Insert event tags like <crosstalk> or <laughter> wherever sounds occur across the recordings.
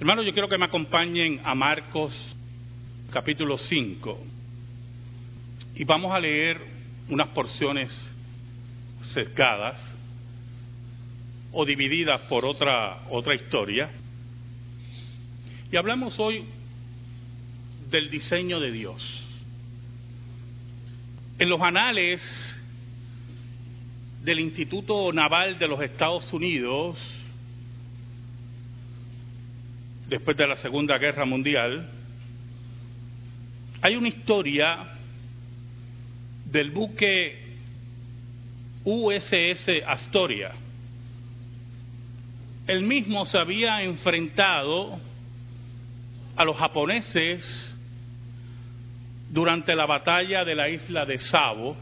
Hermanos, yo quiero que me acompañen a Marcos capítulo 5 y vamos a leer unas porciones cercadas o divididas por otra, otra historia. Y hablamos hoy del diseño de Dios. En los anales del Instituto Naval de los Estados Unidos, después de la Segunda Guerra Mundial, hay una historia del buque USS Astoria. El mismo se había enfrentado a los japoneses durante la batalla de la isla de Savo,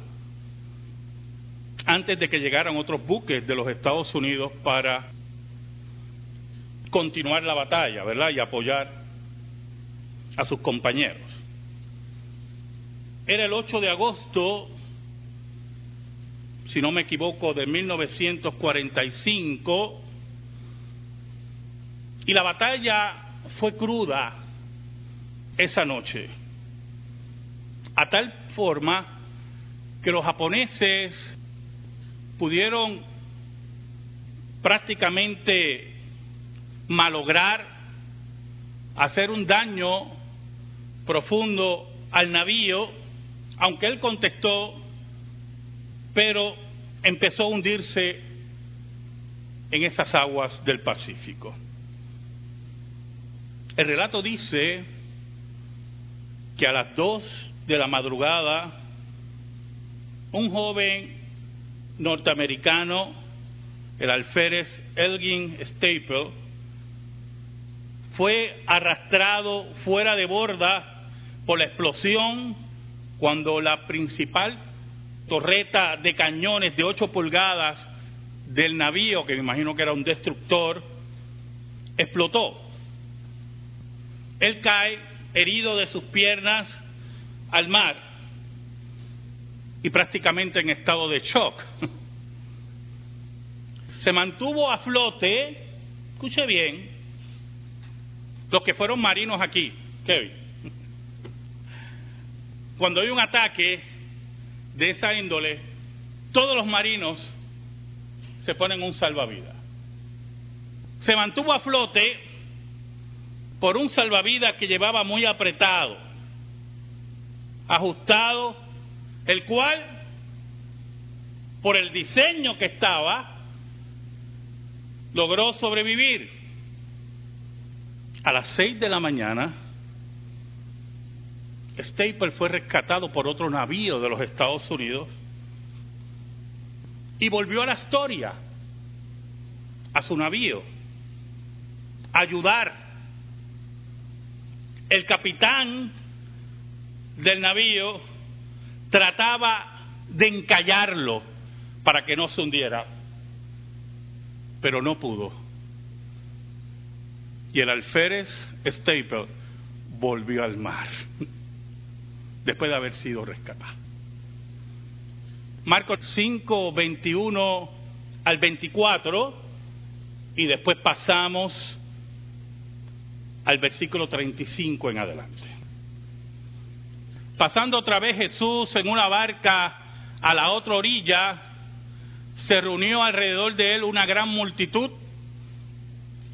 antes de que llegaran otros buques de los Estados Unidos para continuar la batalla, ¿verdad? Y apoyar a sus compañeros. Era el 8 de agosto, si no me equivoco, de 1945, y la batalla fue cruda esa noche a tal forma que los japoneses pudieron prácticamente malograr, hacer un daño profundo al navío, aunque él contestó, pero empezó a hundirse en esas aguas del Pacífico. El relato dice que a las dos de la madrugada, un joven norteamericano, el alférez Elgin Staple, fue arrastrado fuera de borda por la explosión cuando la principal torreta de cañones de 8 pulgadas del navío, que me imagino que era un destructor, explotó. Él cae herido de sus piernas al mar y prácticamente en estado de shock. <laughs> Se mantuvo a flote, escuche bien, los que fueron marinos aquí, Kevin. Cuando hay un ataque de esa índole, todos los marinos se ponen un salvavidas. Se mantuvo a flote por un salvavidas que llevaba muy apretado ajustado, el cual, por el diseño que estaba, logró sobrevivir. A las seis de la mañana, Staple fue rescatado por otro navío de los Estados Unidos y volvió a la historia, a su navío, a ayudar. El capitán del navío trataba de encallarlo para que no se hundiera, pero no pudo. Y el alférez Staple volvió al mar después de haber sido rescatado. Marcos 5, 21 al 24 y después pasamos al versículo 35 en adelante. Pasando otra vez Jesús en una barca a la otra orilla, se reunió alrededor de él una gran multitud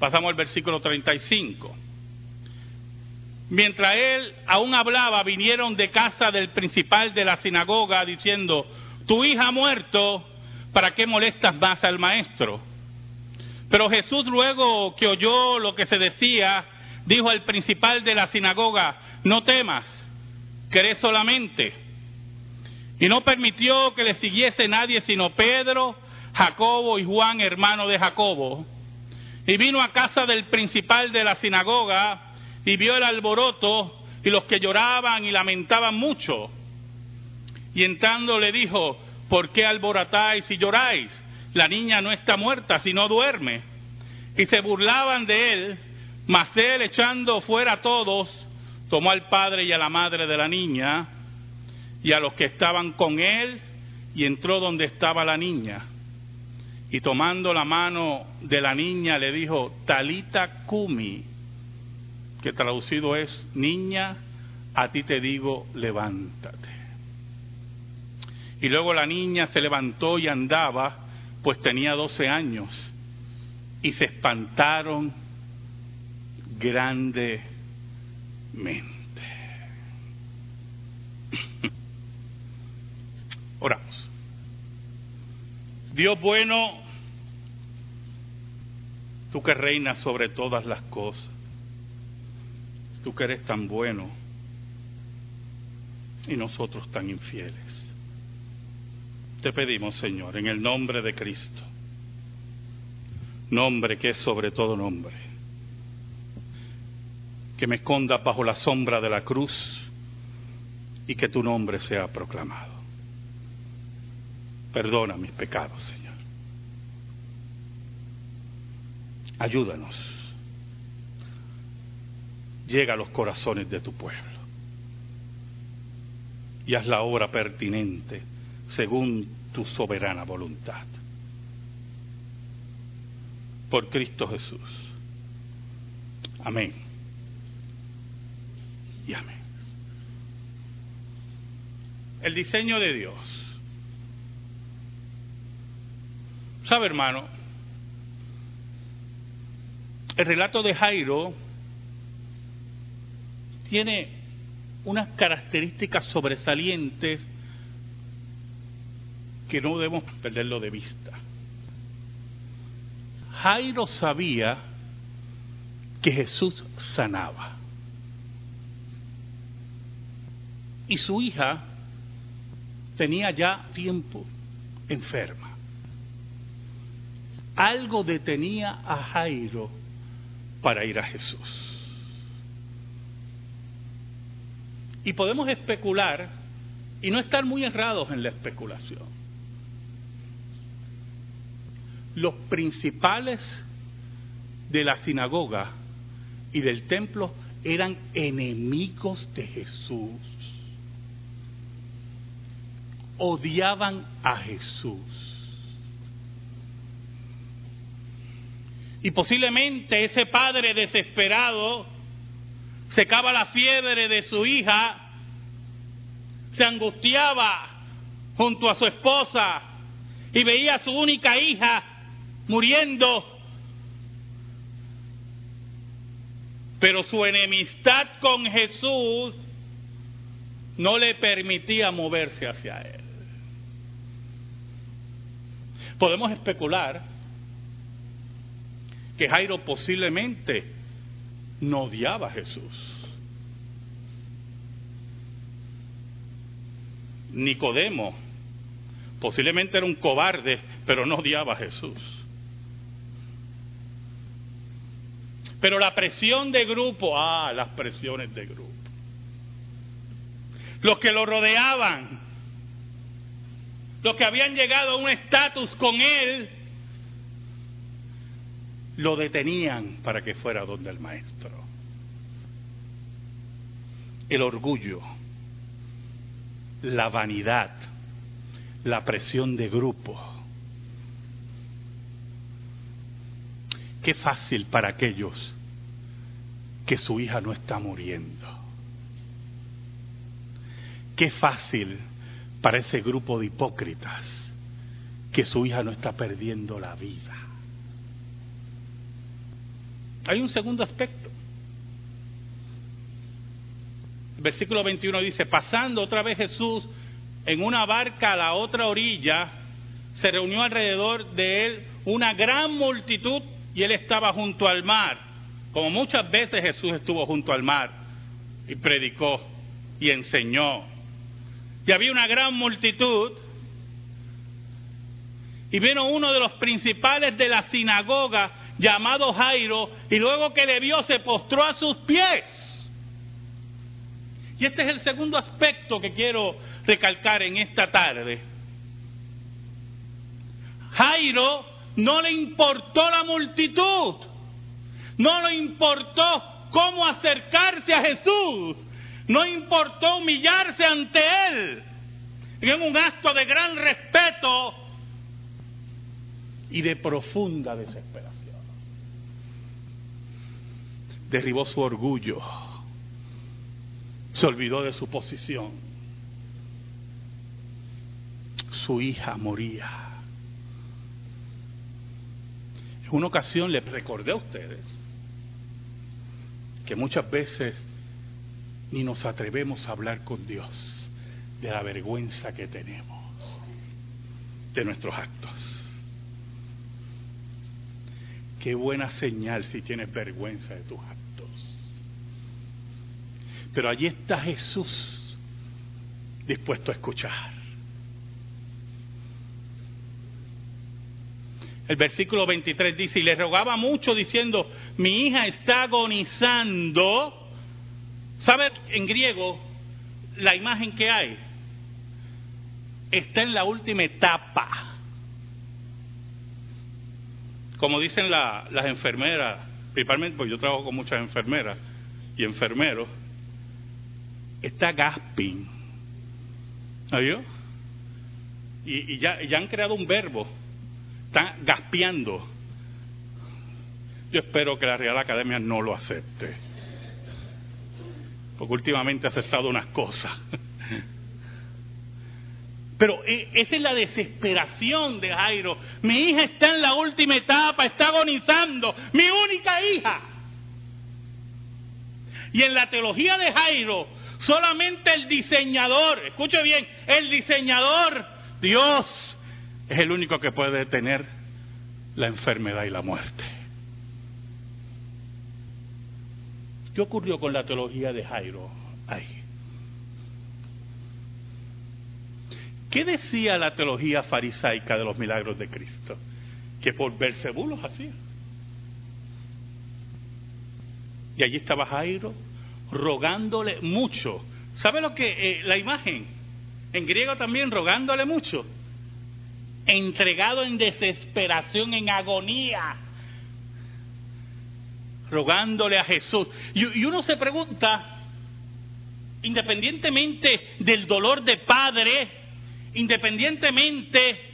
Pasamos al versículo 35. Mientras él aún hablaba, vinieron de casa del principal de la sinagoga diciendo, tu hija ha muerto, ¿para qué molestas más al maestro? Pero Jesús luego que oyó lo que se decía, dijo al principal de la sinagoga, no temas, cree solamente. Y no permitió que le siguiese nadie sino Pedro, Jacobo y Juan, hermano de Jacobo. Y vino a casa del principal de la sinagoga y vio el alboroto y los que lloraban y lamentaban mucho. Y entrando le dijo, ¿por qué alborotáis y lloráis? La niña no está muerta, sino duerme. Y se burlaban de él, mas él echando fuera a todos, tomó al padre y a la madre de la niña y a los que estaban con él y entró donde estaba la niña. Y tomando la mano de la niña le dijo, Talita Kumi, que traducido es, niña, a ti te digo, levántate. Y luego la niña se levantó y andaba, pues tenía doce años, y se espantaron grandemente. <laughs> Oramos. Dios bueno, tú que reinas sobre todas las cosas, tú que eres tan bueno y nosotros tan infieles. Te pedimos, Señor, en el nombre de Cristo, nombre que es sobre todo nombre, que me esconda bajo la sombra de la cruz y que tu nombre sea proclamado. Perdona mis pecados, Señor. Ayúdanos. Llega a los corazones de tu pueblo y haz la obra pertinente según tu soberana voluntad. Por Cristo Jesús. Amén. Y amén. El diseño de Dios. ¿Sabe, hermano? El relato de Jairo tiene unas características sobresalientes que no debemos perderlo de vista. Jairo sabía que Jesús sanaba. Y su hija tenía ya tiempo enferma. Algo detenía a Jairo para ir a Jesús. Y podemos especular y no estar muy errados en la especulación. Los principales de la sinagoga y del templo eran enemigos de Jesús. Odiaban a Jesús. Y posiblemente ese padre desesperado secaba la fiebre de su hija, se angustiaba junto a su esposa y veía a su única hija muriendo. Pero su enemistad con Jesús no le permitía moverse hacia él. Podemos especular que Jairo posiblemente no odiaba a Jesús. Nicodemo posiblemente era un cobarde, pero no odiaba a Jesús. Pero la presión de grupo, ah, las presiones de grupo. Los que lo rodeaban, los que habían llegado a un estatus con él, lo detenían para que fuera donde el maestro. El orgullo, la vanidad, la presión de grupo. Qué fácil para aquellos que su hija no está muriendo. Qué fácil para ese grupo de hipócritas que su hija no está perdiendo la vida. Hay un segundo aspecto. Versículo 21 dice, pasando otra vez Jesús en una barca a la otra orilla, se reunió alrededor de él una gran multitud y él estaba junto al mar, como muchas veces Jesús estuvo junto al mar y predicó y enseñó. Y había una gran multitud y vino uno de los principales de la sinagoga llamado Jairo, y luego que le vio se postró a sus pies. Y este es el segundo aspecto que quiero recalcar en esta tarde. Jairo no le importó la multitud, no le importó cómo acercarse a Jesús, no importó humillarse ante él. En un acto de gran respeto y de profunda desesperación. Derribó su orgullo, se olvidó de su posición. Su hija moría. En una ocasión les recordé a ustedes que muchas veces ni nos atrevemos a hablar con Dios de la vergüenza que tenemos de nuestros actos. Qué buena señal si tienes vergüenza de tus actos. Pero allí está Jesús dispuesto a escuchar. El versículo 23 dice, y le rogaba mucho diciendo, mi hija está agonizando. ¿Sabe en griego la imagen que hay? Está en la última etapa como dicen las enfermeras, principalmente porque yo trabajo con muchas enfermeras y enfermeros, está gasping. Y, y ya, ya han creado un verbo, están gaspeando. Yo espero que la Real Academia no lo acepte, porque últimamente ha aceptado unas cosas. <laughs> Pero e, esa es la desesperación de Jairo. Mi hija está en la última etapa, está agonizando, mi única hija. Y en la teología de Jairo, solamente el diseñador, escuche bien, el diseñador, Dios, es el único que puede detener la enfermedad y la muerte. ¿Qué ocurrió con la teología de Jairo? Ahí. ¿Qué decía la teología farisaica de los milagros de Cristo? Que por Belcebú los hacía. Y allí estaba Jairo rogándole mucho. ¿Sabe lo que eh, la imagen? En griego también rogándole mucho. Entregado en desesperación, en agonía. Rogándole a Jesús. y uno se pregunta, independientemente del dolor de padre, independientemente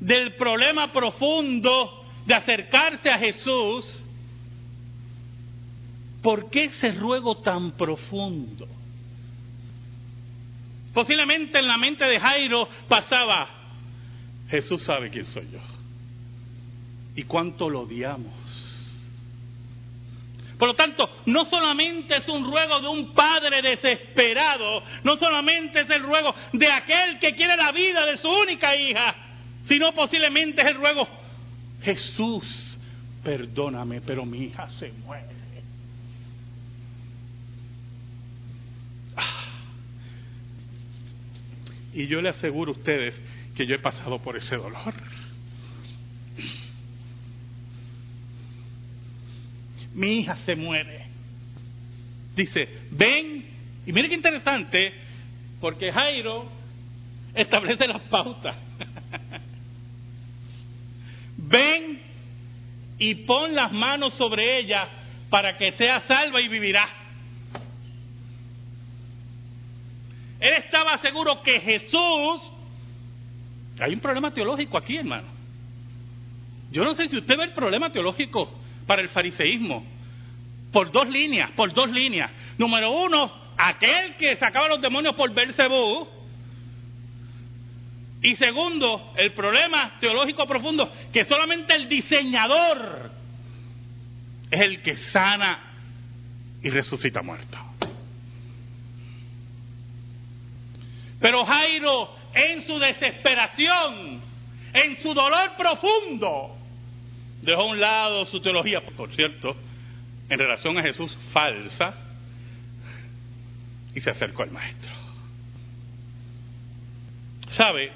del problema profundo de acercarse a Jesús, ¿por qué ese ruego tan profundo? Posiblemente en la mente de Jairo pasaba, Jesús sabe quién soy yo y cuánto lo odiamos. Por lo tanto, no solamente es un ruego de un padre desesperado, no solamente es el ruego de aquel que quiere la vida de su única hija, sino posiblemente es el ruego, Jesús, perdóname, pero mi hija se muere. Ah. Y yo le aseguro a ustedes que yo he pasado por ese dolor. mi hija se muere. Dice, ven, y mire qué interesante, porque Jairo establece las pautas. <laughs> ven y pon las manos sobre ella para que sea salva y vivirá. Él estaba seguro que Jesús... Hay un problema teológico aquí, hermano. Yo no sé si usted ve el problema teológico para el fariseísmo. Por dos líneas, por dos líneas. Número uno, aquel que sacaba los demonios por Belcebú. Y segundo, el problema teológico profundo, que solamente el diseñador es el que sana y resucita muerto. Pero Jairo, en su desesperación, en su dolor profundo, dejó a un lado su teología, por cierto, en relación a Jesús falsa, y se acercó al maestro. ¿Sabe?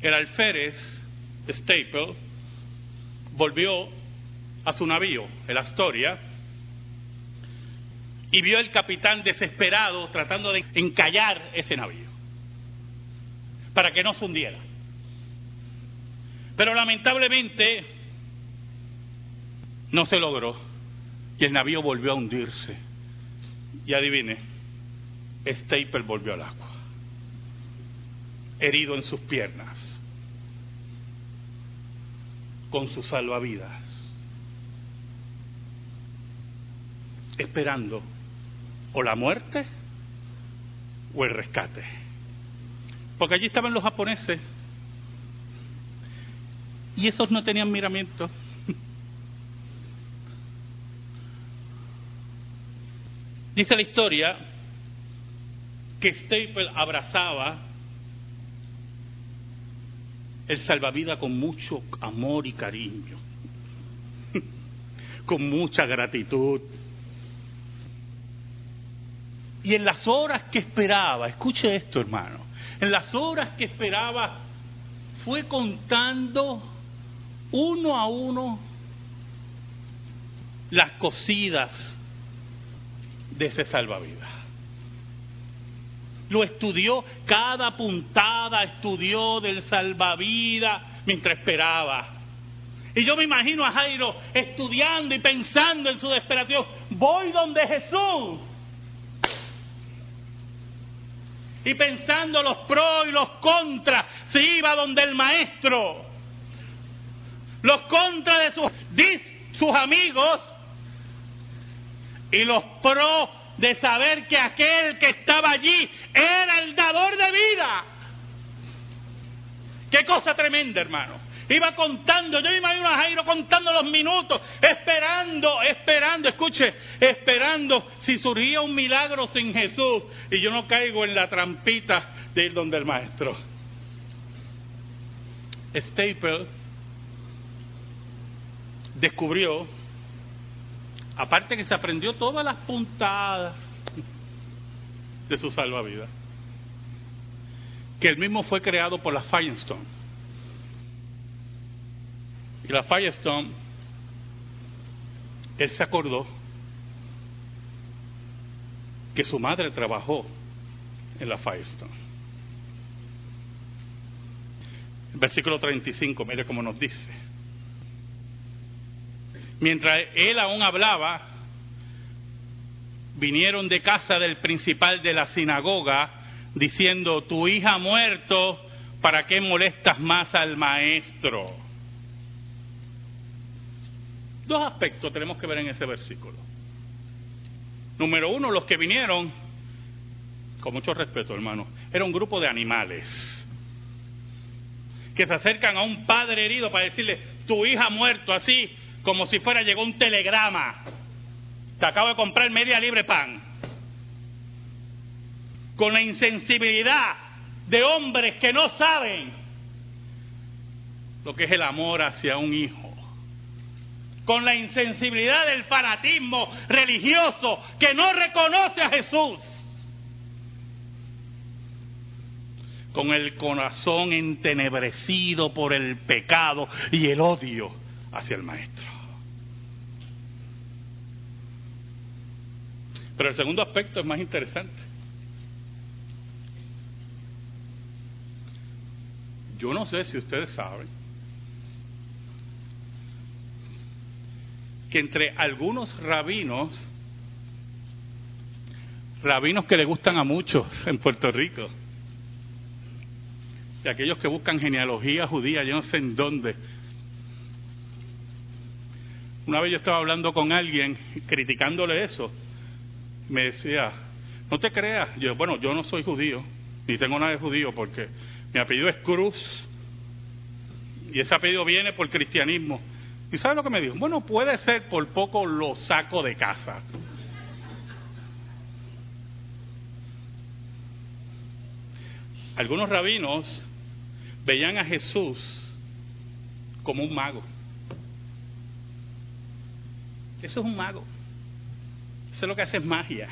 El alférez Staple volvió a su navío, el Astoria, y vio el capitán desesperado tratando de encallar ese navío para que no se hundiera. Pero lamentablemente no se logró y el navío volvió a hundirse. Y adivine, Staple volvió al agua, herido en sus piernas, con su salvavidas, esperando o la muerte o el rescate. Porque allí estaban los japoneses y esos no tenían miramiento. <laughs> Dice la historia que Staple abrazaba el salvavidas con mucho amor y cariño, <laughs> con mucha gratitud. Y en las horas que esperaba, escuche esto hermano, en las horas que esperaba fue contando uno a uno las cosidas de ese salvavidas. Lo estudió, cada puntada estudió del salvavidas mientras esperaba. Y yo me imagino a Jairo estudiando y pensando en su desesperación. Voy donde Jesús. Y pensando los pros y los contras, se iba donde el maestro. Los contras de sus, sus amigos y los pros de saber que aquel que estaba allí era el dador de vida. Qué cosa tremenda, hermano. Iba contando, yo me imagino a Jairo contando los minutos, esperando, esperando, escuche, esperando si surgía un milagro sin Jesús y yo no caigo en la trampita de ir donde el maestro. Staple descubrió Aparte que se aprendió todas las puntadas de su salvavidas. Que el mismo fue creado por la Firestone. Y la Firestone, él se acordó que su madre trabajó en la Firestone. Versículo 35, mire cómo nos dice. Mientras él aún hablaba, vinieron de casa del principal de la sinagoga diciendo, tu hija ha muerto, ¿para qué molestas más al maestro? Dos aspectos tenemos que ver en ese versículo. Número uno, los que vinieron, con mucho respeto hermano, era un grupo de animales que se acercan a un padre herido para decirle, tu hija ha muerto, así como si fuera llegó un telegrama. Te acabo de comprar media libre pan. Con la insensibilidad de hombres que no saben lo que es el amor hacia un hijo. Con la insensibilidad del fanatismo religioso que no reconoce a Jesús. Con el corazón entenebrecido por el pecado y el odio hacia el Maestro. Pero el segundo aspecto es más interesante. Yo no sé si ustedes saben que entre algunos rabinos, rabinos que le gustan a muchos en Puerto Rico, y aquellos que buscan genealogía judía, yo no sé en dónde. Una vez yo estaba hablando con alguien criticándole eso me decía, no te creas, yo, bueno, yo no soy judío, ni tengo nada de judío porque mi apellido es Cruz y ese apellido viene por cristianismo. ¿Y sabe lo que me dijo? Bueno, puede ser, por poco lo saco de casa. Algunos rabinos veían a Jesús como un mago. Eso es un mago. Eso lo que hace es magia.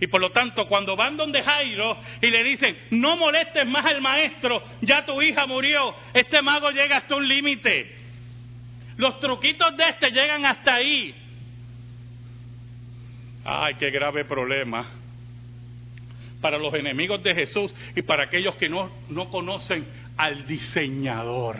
Y por lo tanto, cuando van donde Jairo y le dicen, no molestes más al maestro, ya tu hija murió, este mago llega hasta un límite. Los truquitos de este llegan hasta ahí. Ay, qué grave problema para los enemigos de Jesús y para aquellos que no, no conocen al diseñador.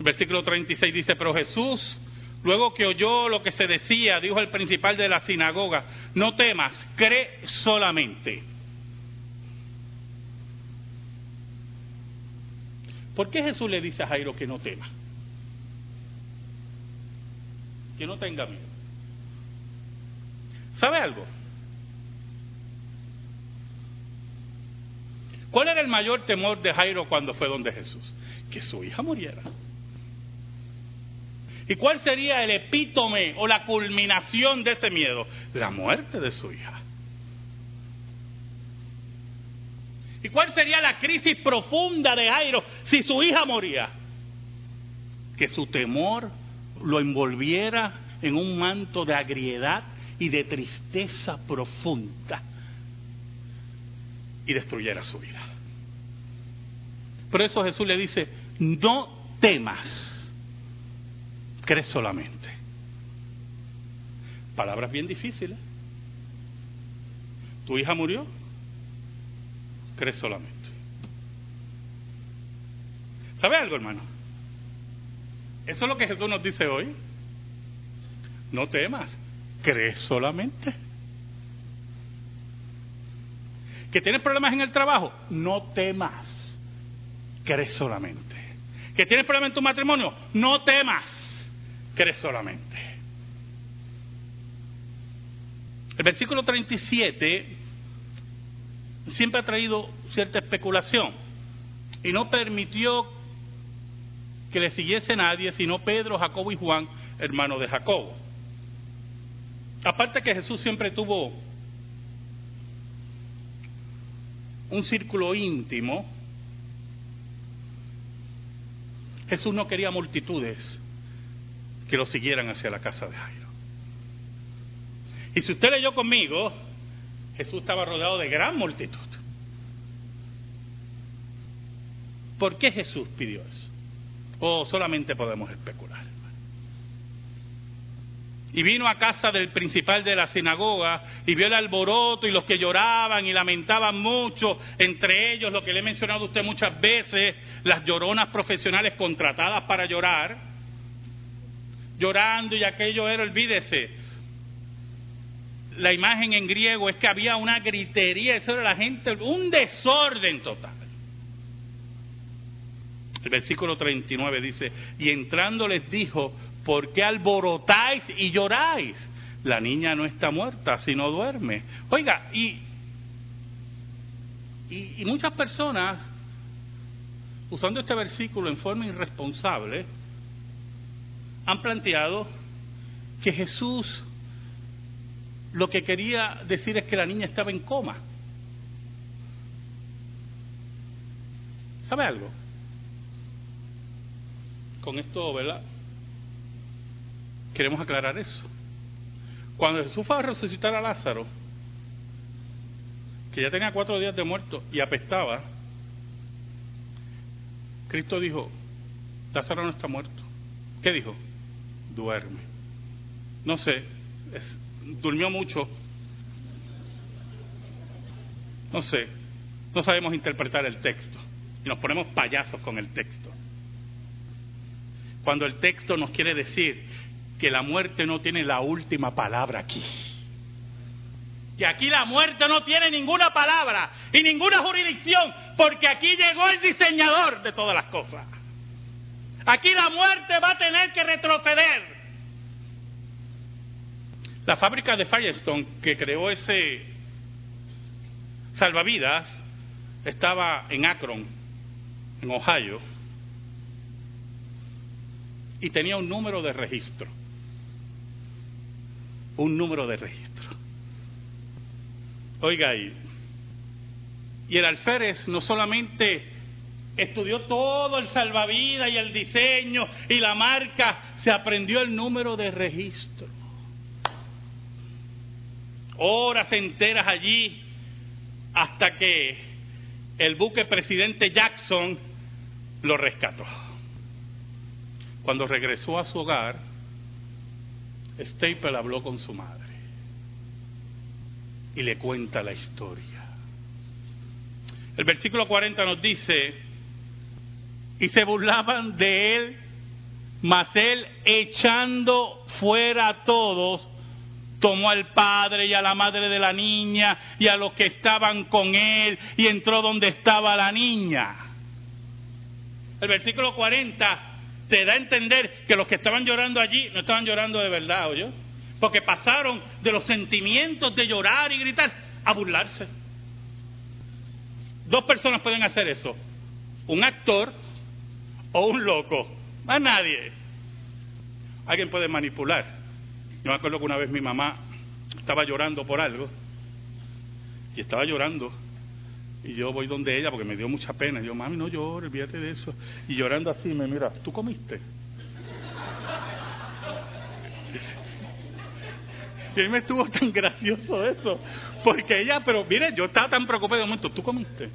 Versículo 36 dice, pero Jesús, luego que oyó lo que se decía, dijo el principal de la sinagoga, no temas, cree solamente. ¿Por qué Jesús le dice a Jairo que no tema? Que no tenga miedo. ¿Sabe algo? ¿Cuál era el mayor temor de Jairo cuando fue donde Jesús? Que su hija muriera. ¿Y cuál sería el epítome o la culminación de ese miedo? La muerte de su hija. ¿Y cuál sería la crisis profunda de Jairo si su hija moría? Que su temor lo envolviera en un manto de agriedad y de tristeza profunda y destruyera su vida. Por eso Jesús le dice, no temas, crees solamente. Palabras bien difíciles. Tu hija murió, crees solamente. ¿Sabe algo, hermano? Eso es lo que Jesús nos dice hoy. No temas, crees solamente. ¿Que tienes problemas en el trabajo? No temas, crees solamente. ¿Que tienes problemas en tu matrimonio? No temas, crees solamente. El versículo 37 siempre ha traído cierta especulación y no permitió que le siguiese nadie sino Pedro, Jacobo y Juan, hermanos de Jacobo. Aparte que Jesús siempre tuvo un círculo íntimo, Jesús no quería multitudes que lo siguieran hacia la casa de Jairo. Y si usted leyó conmigo, Jesús estaba rodeado de gran multitud. ¿Por qué Jesús pidió eso? O solamente podemos especular. Y vino a casa del principal de la sinagoga y vio el alboroto y los que lloraban y lamentaban mucho, entre ellos lo que le he mencionado a usted muchas veces, las lloronas profesionales contratadas para llorar, llorando y aquello era, olvídese, la imagen en griego es que había una gritería, eso era la gente, un desorden total. El versículo 39 dice, y entrando les dijo, ¿por qué alborotáis y lloráis? La niña no está muerta, sino duerme. Oiga, y, y, y muchas personas, usando este versículo en forma irresponsable, han planteado que Jesús lo que quería decir es que la niña estaba en coma. ¿Sabe algo? Con esto, ¿verdad? Queremos aclarar eso. Cuando Jesús fue a resucitar a Lázaro, que ya tenía cuatro días de muerto y apestaba, Cristo dijo, Lázaro no está muerto. ¿Qué dijo? Duerme. No sé, es, durmió mucho. No sé, no sabemos interpretar el texto y nos ponemos payasos con el texto. Cuando el texto nos quiere decir que la muerte no tiene la última palabra aquí. Que aquí la muerte no tiene ninguna palabra y ninguna jurisdicción, porque aquí llegó el diseñador de todas las cosas. Aquí la muerte va a tener que retroceder la fábrica de Firestone que creó ese salvavidas estaba en Akron, en Ohio, y tenía un número de registro. Un número de registro. Oiga ahí. Y el alférez no solamente estudió todo el salvavidas y el diseño y la marca, se aprendió el número de registro horas enteras allí, hasta que el buque presidente Jackson lo rescató. Cuando regresó a su hogar, Staple habló con su madre y le cuenta la historia. El versículo 40 nos dice, y se burlaban de él, mas él echando fuera a todos, tomó al padre y a la madre de la niña y a los que estaban con él y entró donde estaba la niña. El versículo 40 te da a entender que los que estaban llorando allí no estaban llorando de verdad, ¿oyó? Porque pasaron de los sentimientos de llorar y gritar a burlarse. Dos personas pueden hacer eso. Un actor o un loco. Más nadie. Alguien puede manipular. Yo me acuerdo que una vez mi mamá estaba llorando por algo y estaba llorando y yo voy donde ella porque me dio mucha pena. Y yo, mami, no llores, olvídate de eso. Y llorando así me mira, ¿tú comiste? <laughs> Y a mí me estuvo tan gracioso eso. Porque ella, pero mire, yo estaba tan preocupado de momento, ¿tú comiste?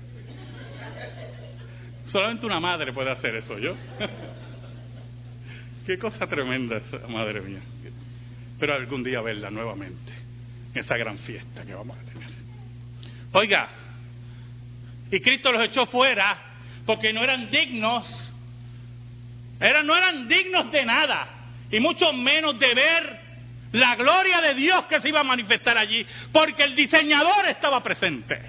Solamente una madre puede hacer eso, ¿yo? <laughs> Qué cosa tremenda esa, madre mía. Pero algún día verla nuevamente, en esa gran fiesta que vamos a tener. Oiga, y Cristo los echó fuera porque no eran dignos, eran, no eran dignos de nada, y mucho menos de ver la gloria de Dios que se iba a manifestar allí, porque el diseñador estaba presente.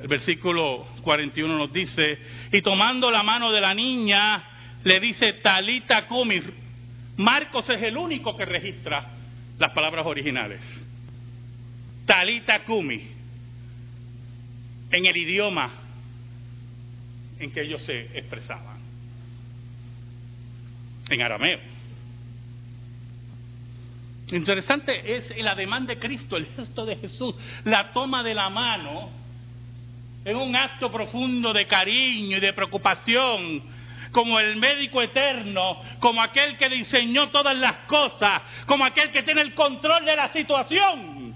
El versículo 41 nos dice, y tomando la mano de la niña, le dice Talita Kumi. Marcos es el único que registra las palabras originales. Talita Kumi, en el idioma en que ellos se expresaban, en arameo. Interesante es el ademán de Cristo, el gesto de Jesús, la toma de la mano, en un acto profundo de cariño y de preocupación, como el médico eterno, como aquel que diseñó todas las cosas, como aquel que tiene el control de la situación.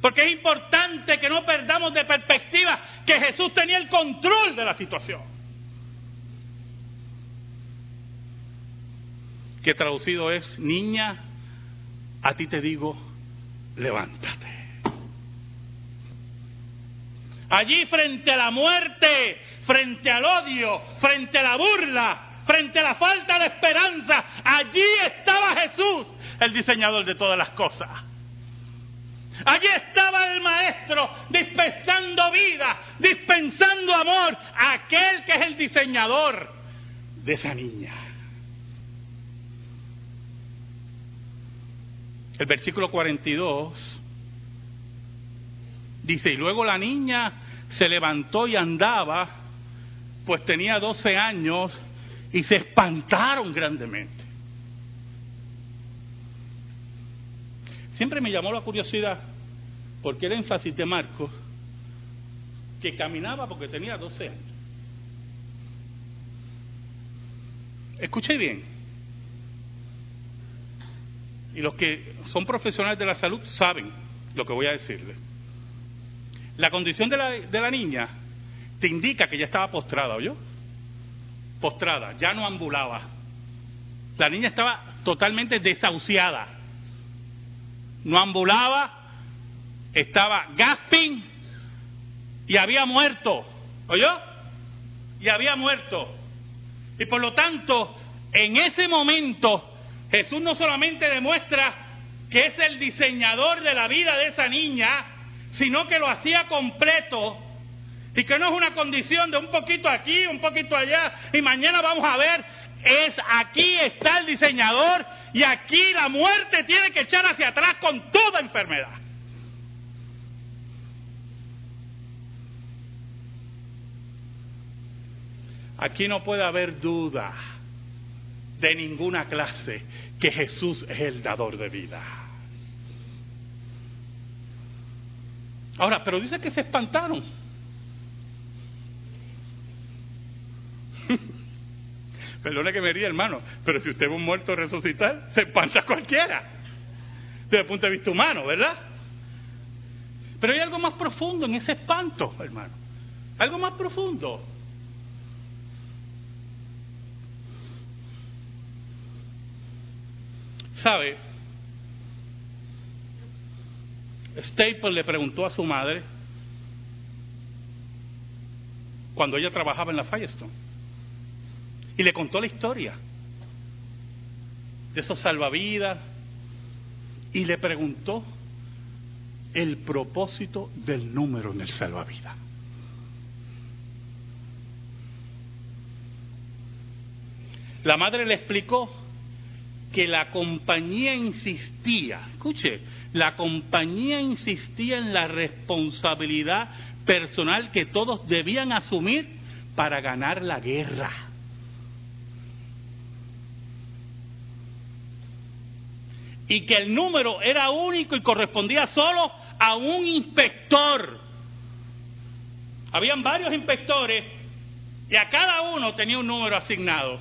Porque es importante que no perdamos de perspectiva que Jesús tenía el control de la situación. que traducido es, niña, a ti te digo, levántate. Allí frente a la muerte, frente al odio, frente a la burla, frente a la falta de esperanza, allí estaba Jesús, el diseñador de todas las cosas. Allí estaba el maestro dispensando vida, dispensando amor, aquel que es el diseñador de esa niña. El versículo 42 dice, y luego la niña se levantó y andaba, pues tenía 12 años, y se espantaron grandemente. Siempre me llamó la curiosidad, porque el énfasis de Marcos, que caminaba porque tenía 12 años. Escuché bien y los que son profesionales de la salud saben lo que voy a decirles. La condición de la, de la niña te indica que ya estaba postrada, ¿oyó? Postrada, ya no ambulaba. La niña estaba totalmente desahuciada. No ambulaba, estaba gasping y había muerto. ¿Oyó? Y había muerto. Y por lo tanto, en ese momento Jesús no solamente demuestra que es el diseñador de la vida de esa niña, sino que lo hacía completo y que no es una condición de un poquito aquí, un poquito allá y mañana vamos a ver, es aquí está el diseñador y aquí la muerte tiene que echar hacia atrás con toda enfermedad. Aquí no puede haber duda de ninguna clase que Jesús es el dador de vida. Ahora, pero dice que se espantaron. <laughs> Perdone que me ría, hermano, pero si usted ve un muerto resucitar, se espanta cualquiera. Desde el punto de vista humano, ¿verdad? Pero hay algo más profundo en ese espanto, hermano. Algo más profundo. ¿Sabe? Staple le preguntó a su madre cuando ella trabajaba en la Firestone y le contó la historia de esos salvavidas y le preguntó el propósito del número en el salvavidas. La madre le explicó que la compañía insistía, escuche, la compañía insistía en la responsabilidad personal que todos debían asumir para ganar la guerra. Y que el número era único y correspondía solo a un inspector. Habían varios inspectores y a cada uno tenía un número asignado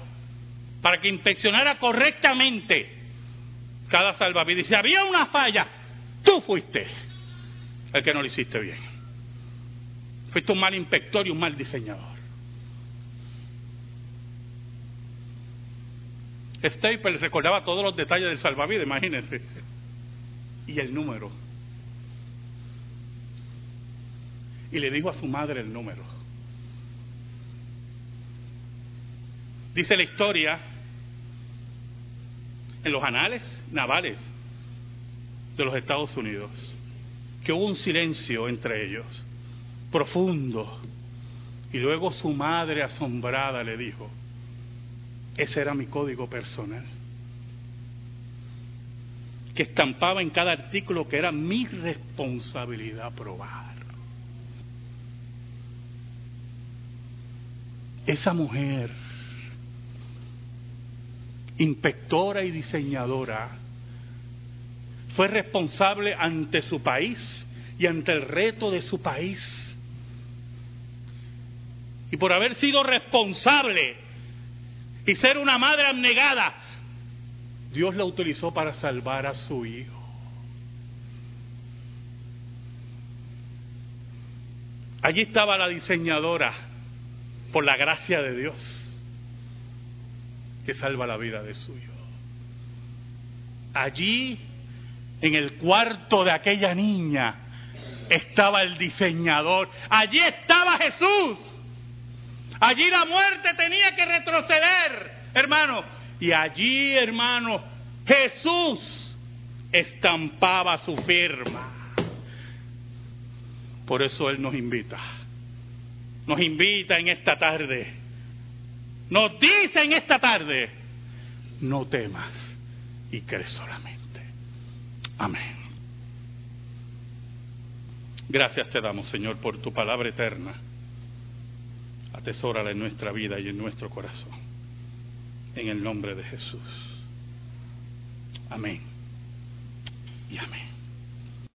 para que inspeccionara correctamente cada salvavidas. Si había una falla, tú fuiste el que no lo hiciste bien. Fuiste un mal inspector y un mal diseñador. Staples recordaba todos los detalles del salvavidas, imagínense. Y el número. Y le dijo a su madre el número. Dice la historia en los anales navales de los Estados Unidos, que hubo un silencio entre ellos, profundo, y luego su madre asombrada le dijo, ese era mi código personal, que estampaba en cada artículo que era mi responsabilidad probar. Esa mujer inspectora y diseñadora, fue responsable ante su país y ante el reto de su país. Y por haber sido responsable y ser una madre abnegada, Dios la utilizó para salvar a su hijo. Allí estaba la diseñadora, por la gracia de Dios que salva la vida de suyo. Allí, en el cuarto de aquella niña, estaba el diseñador. Allí estaba Jesús. Allí la muerte tenía que retroceder, hermano. Y allí, hermano, Jesús estampaba su firma. Por eso Él nos invita. Nos invita en esta tarde nos dice en esta tarde, no temas y crees solamente. Amén. Gracias te damos, Señor, por tu palabra eterna. Atesórala en nuestra vida y en nuestro corazón. En el nombre de Jesús. Amén. Y amén.